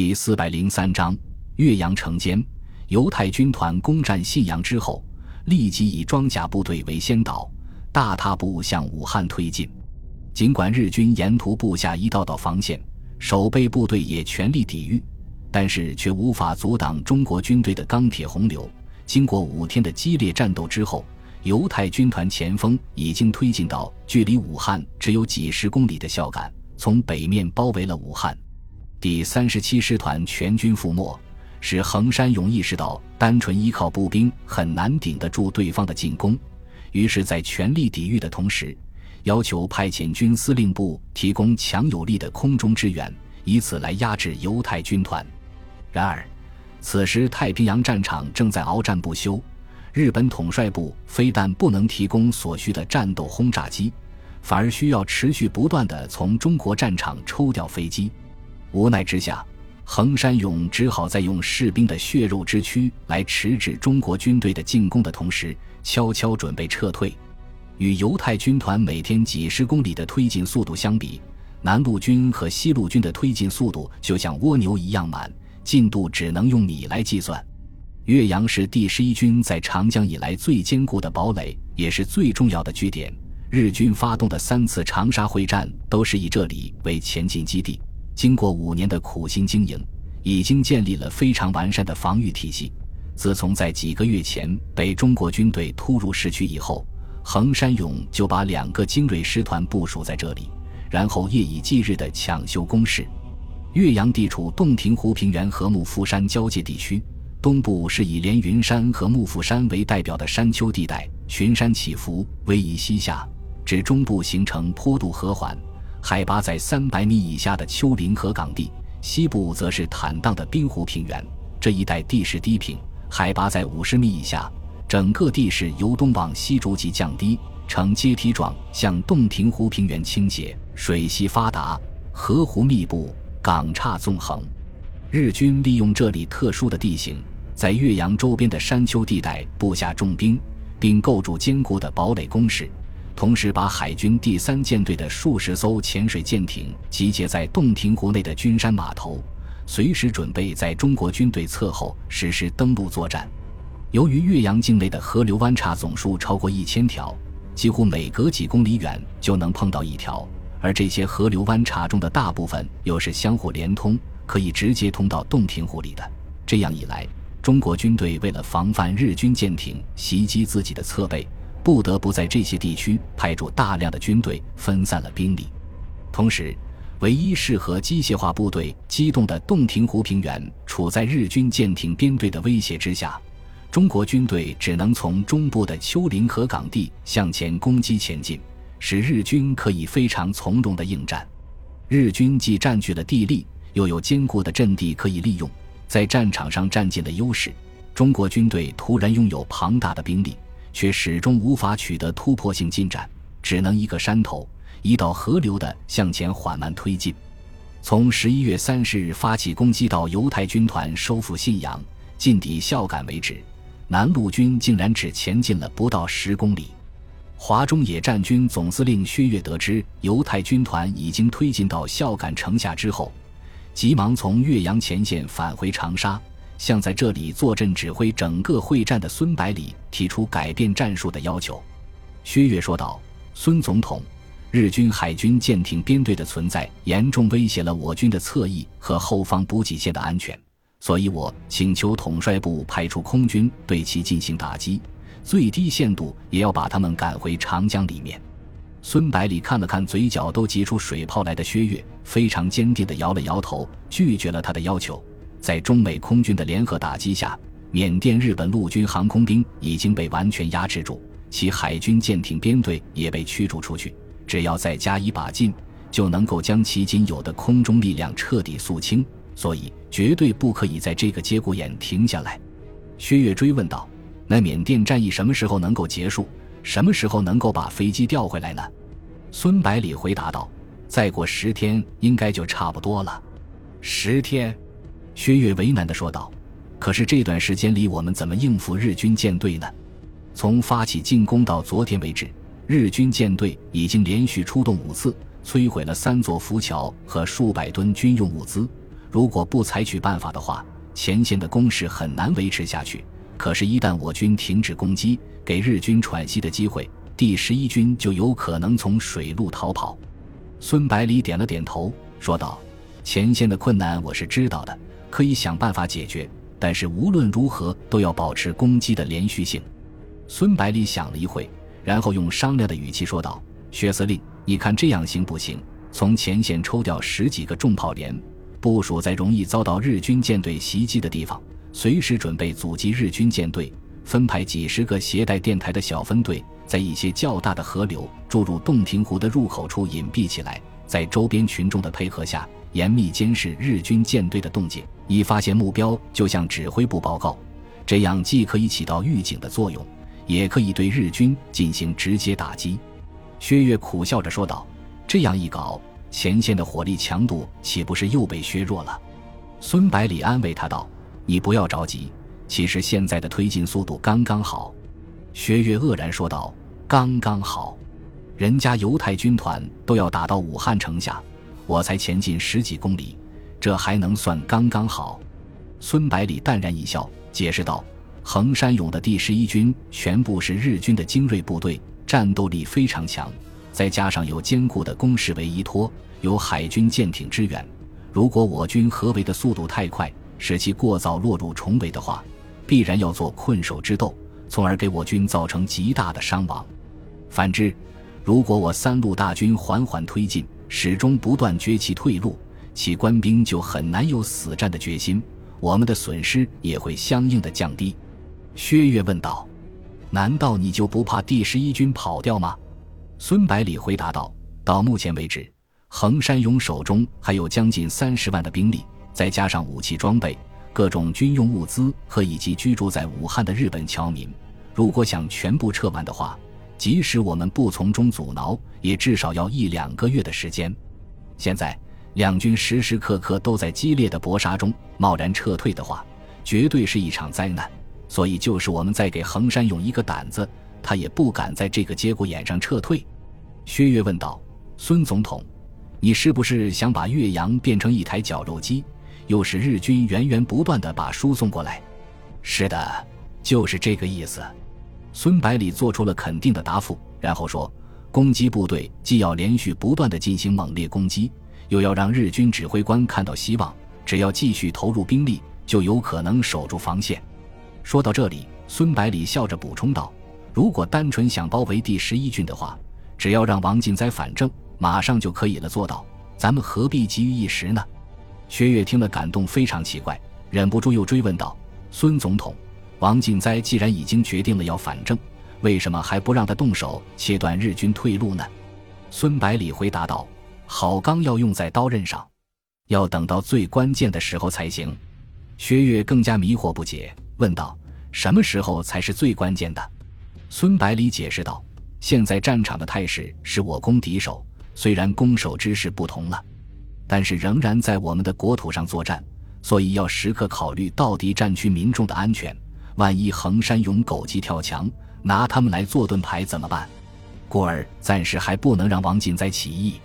第四百零三章，岳阳城间，犹太军团攻占信阳之后，立即以装甲部队为先导，大踏步向武汉推进。尽管日军沿途布下一道道防线，守备部队也全力抵御，但是却无法阻挡中国军队的钢铁洪流。经过五天的激烈战斗之后，犹太军团前锋已经推进到距离武汉只有几十公里的孝感，从北面包围了武汉。第三十七师团全军覆没，使横山勇意识到单纯依靠步兵很难顶得住对方的进攻，于是，在全力抵御的同时，要求派遣军司令部提供强有力的空中支援，以此来压制犹太军团。然而，此时，太平洋战场正在鏖战不休。日本统帅部非但不能提供所需的战斗轰炸机，反而需要持续不断地从中国战场抽调飞机。无奈之下，横山勇只好在用士兵的血肉之躯来迟滞中国军队的进攻的同时，悄悄准备撤退。与犹太军团每天几十公里的推进速度相比，南路军和西路军的推进速度就像蜗牛一样慢。进度只能用米来计算。岳阳是第十一军在长江以来最坚固的堡垒，也是最重要的据点。日军发动的三次长沙会战都是以这里为前进基地。经过五年的苦心经营，已经建立了非常完善的防御体系。自从在几个月前被中国军队突入市区以后，横山勇就把两个精锐师团部署在这里，然后夜以继日地抢修工事。岳阳地处洞庭湖平原和幕阜山交界地区，东部是以连云山和幕阜山为代表的山丘地带，群山起伏，逶迤西下，至中部形成坡度和缓、海拔在三百米以下的丘陵和岗地；西部则是坦荡的滨湖平原，这一带地势低平，海拔在五十米以下，整个地势由东往西逐级降低，呈阶梯状向洞庭湖平原倾斜，水系发达，河湖密布。港岔纵横，日军利用这里特殊的地形，在岳阳周边的山丘地带布下重兵，并构筑坚固的堡垒工事，同时把海军第三舰队的数十艘潜水舰艇集结在洞庭湖内的军山码头，随时准备在中国军队侧后实施登陆作战。由于岳阳境内的河流湾岔总数超过一千条，几乎每隔几公里远就能碰到一条。而这些河流湾岔中的大部分又是相互连通，可以直接通到洞庭湖里的。这样一来，中国军队为了防范日军舰艇袭击自己的侧背，不得不在这些地区派驻大量的军队，分散了兵力。同时，唯一适合机械化部队机动的洞庭湖平原处在日军舰艇编队的威胁之下，中国军队只能从中部的丘陵和岗地向前攻击前进。使日军可以非常从容的应战，日军既占据了地利，又有坚固的阵地可以利用，在战场上占尽了优势。中国军队突然拥有庞大的兵力，却始终无法取得突破性进展，只能一个山头、一道河流的向前缓慢推进。从十一月三十日发起攻击到犹太军团收复信阳、进抵孝感为止，南路军竟然只前进了不到十公里。华中野战军总司令薛岳得知犹太军团已经推进到孝感城下之后，急忙从岳阳前线返回长沙，向在这里坐镇指挥整个会战的孙百里提出改变战术的要求。薛岳说道：“孙总统，日军海军舰艇编队的存在严重威胁了我军的侧翼和后方补给线的安全，所以我请求统帅部派出空军对其进行打击。”最低限度也要把他们赶回长江里面。孙百里看了看嘴角都挤出水泡来的薛岳，非常坚定地摇了摇头，拒绝了他的要求。在中美空军的联合打击下，缅甸日本陆军航空兵已经被完全压制住，其海军舰艇编队也被驱逐出去。只要再加一把劲，就能够将其仅有的空中力量彻底肃清。所以，绝对不可以在这个节骨眼停下来。薛岳追问道。那缅甸战役什么时候能够结束？什么时候能够把飞机调回来呢？孙百里回答道：“再过十天，应该就差不多了。”十天，薛岳为难的说道：“可是这段时间里，我们怎么应付日军舰队呢？从发起进攻到昨天为止，日军舰队已经连续出动五次，摧毁了三座浮桥和数百吨军用物资。如果不采取办法的话，前线的攻势很难维持下去。可是，一旦我军停止攻击，给日军喘息的机会，第十一军就有可能从水路逃跑。孙百里点了点头，说道：“前线的困难我是知道的，可以想办法解决。但是无论如何都要保持攻击的连续性。”孙百里想了一会，然后用商量的语气说道：“薛司令，你看这样行不行？从前线抽调十几个重炮连，部署在容易遭到日军舰队袭击的地方。”随时准备阻击日军舰队，分派几十个携带电台的小分队，在一些较大的河流注入洞庭湖的入口处隐蔽起来，在周边群众的配合下，严密监视日军舰队的动静，一发现目标就向指挥部报告。这样既可以起到预警的作用，也可以对日军进行直接打击。薛岳苦笑着说道：“这样一搞，前线的火力强度岂不是又被削弱了？”孙百里安慰他道。你不要着急，其实现在的推进速度刚刚好。”薛岳愕然说道，“刚刚好，人家犹太军团都要打到武汉城下，我才前进十几公里，这还能算刚刚好？”孙百里淡然一笑，解释道：“横山勇的第十一军全部是日军的精锐部队，战斗力非常强，再加上有坚固的工事为依托，有海军舰艇支援，如果我军合围的速度太快。”使其过早落入重围的话，必然要做困守之斗，从而给我军造成极大的伤亡。反之，如果我三路大军缓缓推进，始终不断崛起退路，其官兵就很难有死战的决心，我们的损失也会相应的降低。薛岳问道：“难道你就不怕第十一军跑掉吗？”孙百里回答道：“到目前为止，横山勇手中还有将近三十万的兵力。”再加上武器装备、各种军用物资和以及居住在武汉的日本侨民，如果想全部撤完的话，即使我们不从中阻挠，也至少要一两个月的时间。现在两军时时刻刻都在激烈的搏杀中，贸然撤退的话，绝对是一场灾难。所以，就是我们再给横山勇一个胆子，他也不敢在这个节骨眼上撤退。薛岳问道：“孙总统，你是不是想把岳阳变成一台绞肉机？”又是日军源源不断的把输送过来，是的，就是这个意思。孙百里做出了肯定的答复，然后说：“攻击部队既要连续不断的进行猛烈攻击，又要让日军指挥官看到希望。只要继续投入兵力，就有可能守住防线。”说到这里，孙百里笑着补充道：“如果单纯想包围第十一军的话，只要让王进哉反正，马上就可以了做到。咱们何必急于一时呢？”薛岳听了，感动非常奇怪，忍不住又追问道：“孙总统，王进哉既然已经决定了要反正，为什么还不让他动手切断日军退路呢？”孙百里回答道：“好钢要用在刀刃上，要等到最关键的时候才行。”薛岳更加迷惑不解，问道：“什么时候才是最关键的？”孙百里解释道：“现在战场的态势是我攻敌守，虽然攻守之势不同了。”但是仍然在我们的国土上作战，所以要时刻考虑到敌战区民众的安全。万一横山勇狗急跳墙，拿他们来做盾牌怎么办？故而暂时还不能让王进哉起义。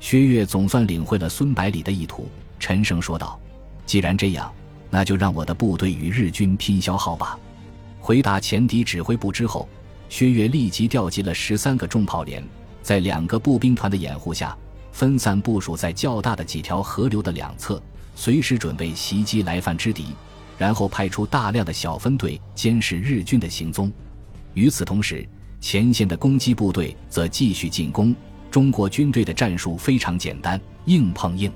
薛岳总算领会了孙百里的意图，沉声说道：“既然这样，那就让我的部队与日军拼消耗吧。”回答前敌指挥部之后，薛岳立即调集了十三个重炮连，在两个步兵团的掩护下。分散部署在较大的几条河流的两侧，随时准备袭击来犯之敌。然后派出大量的小分队监视日军的行踪。与此同时，前线的攻击部队则继续进攻。中国军队的战术非常简单，硬碰硬，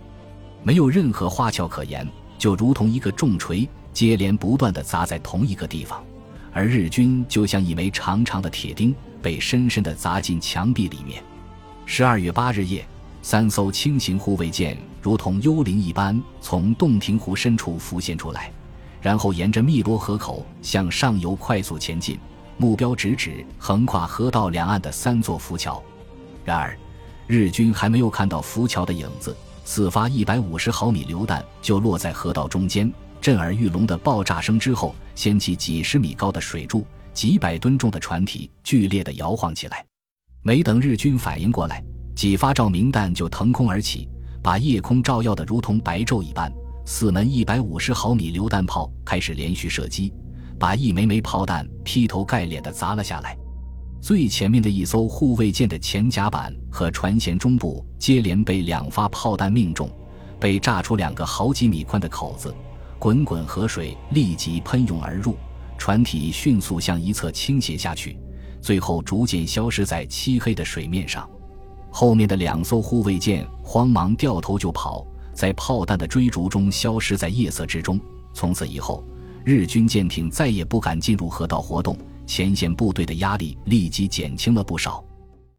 没有任何花俏可言，就如同一个重锤接连不断地砸在同一个地方，而日军就像一枚长长的铁钉，被深深地砸进墙壁里面。十二月八日夜。三艘轻型护卫舰如同幽灵一般从洞庭湖深处浮现出来，然后沿着汨罗河口向上游快速前进，目标直指横跨河道两岸的三座浮桥。然而，日军还没有看到浮桥的影子，四发一百五十毫米榴弹就落在河道中间，震耳欲聋的爆炸声之后，掀起几十米高的水柱，几百吨重的船体剧烈的摇晃起来。没等日军反应过来。几发照明弹就腾空而起，把夜空照耀得如同白昼一般。四门一百五十毫米榴弹炮开始连续射击，把一枚枚炮弹劈头盖脸地砸了下来。最前面的一艘护卫舰的前甲板和船舷中部接连被两发炮弹命中，被炸出两个好几米宽的口子，滚滚河水立即喷涌而入，船体迅速向一侧倾斜下去，最后逐渐消失在漆黑的水面上。后面的两艘护卫舰慌忙掉头就跑，在炮弹的追逐中消失在夜色之中。从此以后，日军舰艇再也不敢进入河道活动。前线部队的压力立即减轻了不少。